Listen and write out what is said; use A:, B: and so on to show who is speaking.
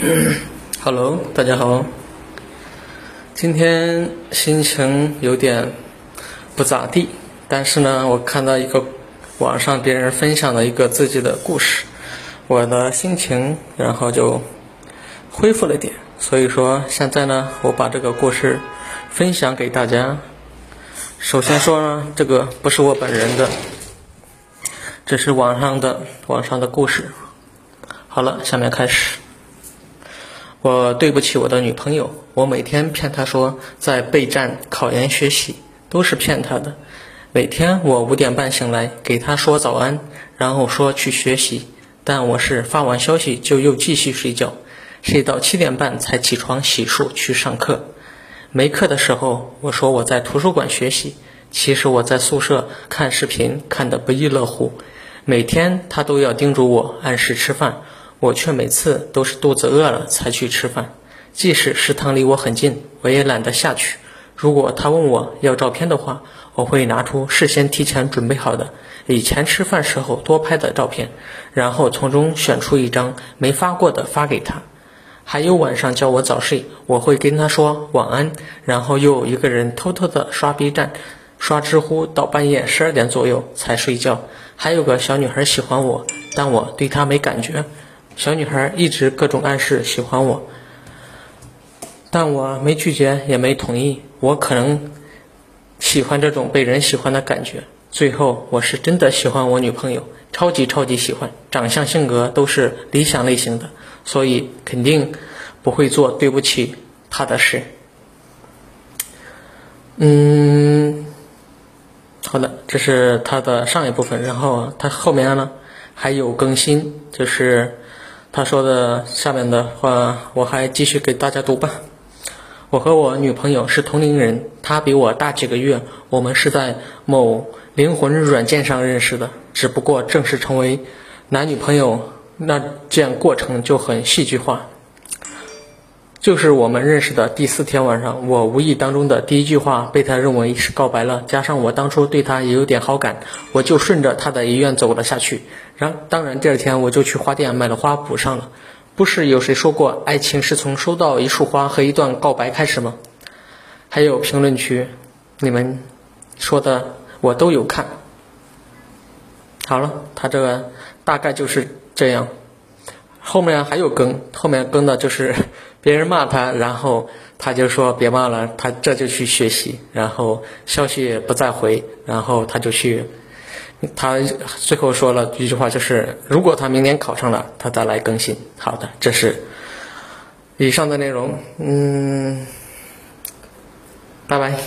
A: Hello，大家好。今天心情有点不咋地，但是呢，我看到一个网上别人分享的一个自己的故事，我的心情然后就恢复了点。所以说现在呢，我把这个故事分享给大家。首先说呢，这个不是我本人的，这是网上的网上的故事。好了，下面开始。我对不起我的女朋友，我每天骗她说在备战考研学习，都是骗她的。每天我五点半醒来，给她说早安，然后说去学习，但我是发完消息就又继续睡觉，睡到七点半才起床洗漱去上课。没课的时候，我说我在图书馆学习，其实我在宿舍看视频，看得不亦乐乎。每天她都要叮嘱我按时吃饭。我却每次都是肚子饿了才去吃饭，即使食堂离我很近，我也懒得下去。如果他问我要照片的话，我会拿出事先提前准备好的以前吃饭时候多拍的照片，然后从中选出一张没发过的发给他。还有晚上叫我早睡，我会跟他说晚安，然后又一个人偷偷的刷 B 站、刷知乎到半夜十二点左右才睡觉。还有个小女孩喜欢我，但我对她没感觉。小女孩一直各种暗示喜欢我，但我没拒绝也没同意。我可能喜欢这种被人喜欢的感觉。最后，我是真的喜欢我女朋友，超级超级喜欢，长相性格都是理想类型的，所以肯定不会做对不起她的事。嗯，好的，这是他的上一部分，然后他后面呢还有更新，就是。他说的下面的话，我还继续给大家读吧。我和我女朋友是同龄人，她比我大几个月。我们是在某灵魂软件上认识的，只不过正式成为男女朋友那件过程就很戏剧化。就是我们认识的第四天晚上，我无意当中的第一句话被他认为是告白了，加上我当初对他也有点好感，我就顺着他的意愿走了下去。然当然第二天我就去花店买了花补上了。不是有谁说过，爱情是从收到一束花和一段告白开始吗？还有评论区，你们说的我都有看。好了，他这个大概就是这样。后面还有更，后面更的就是 别人骂他，然后他就说别骂了，他这就去学习，然后消息也不再回，然后他就去，他最后说了一句话，就是如果他明年考上了，他再来更新。好的，这是以上的内容，嗯，拜拜。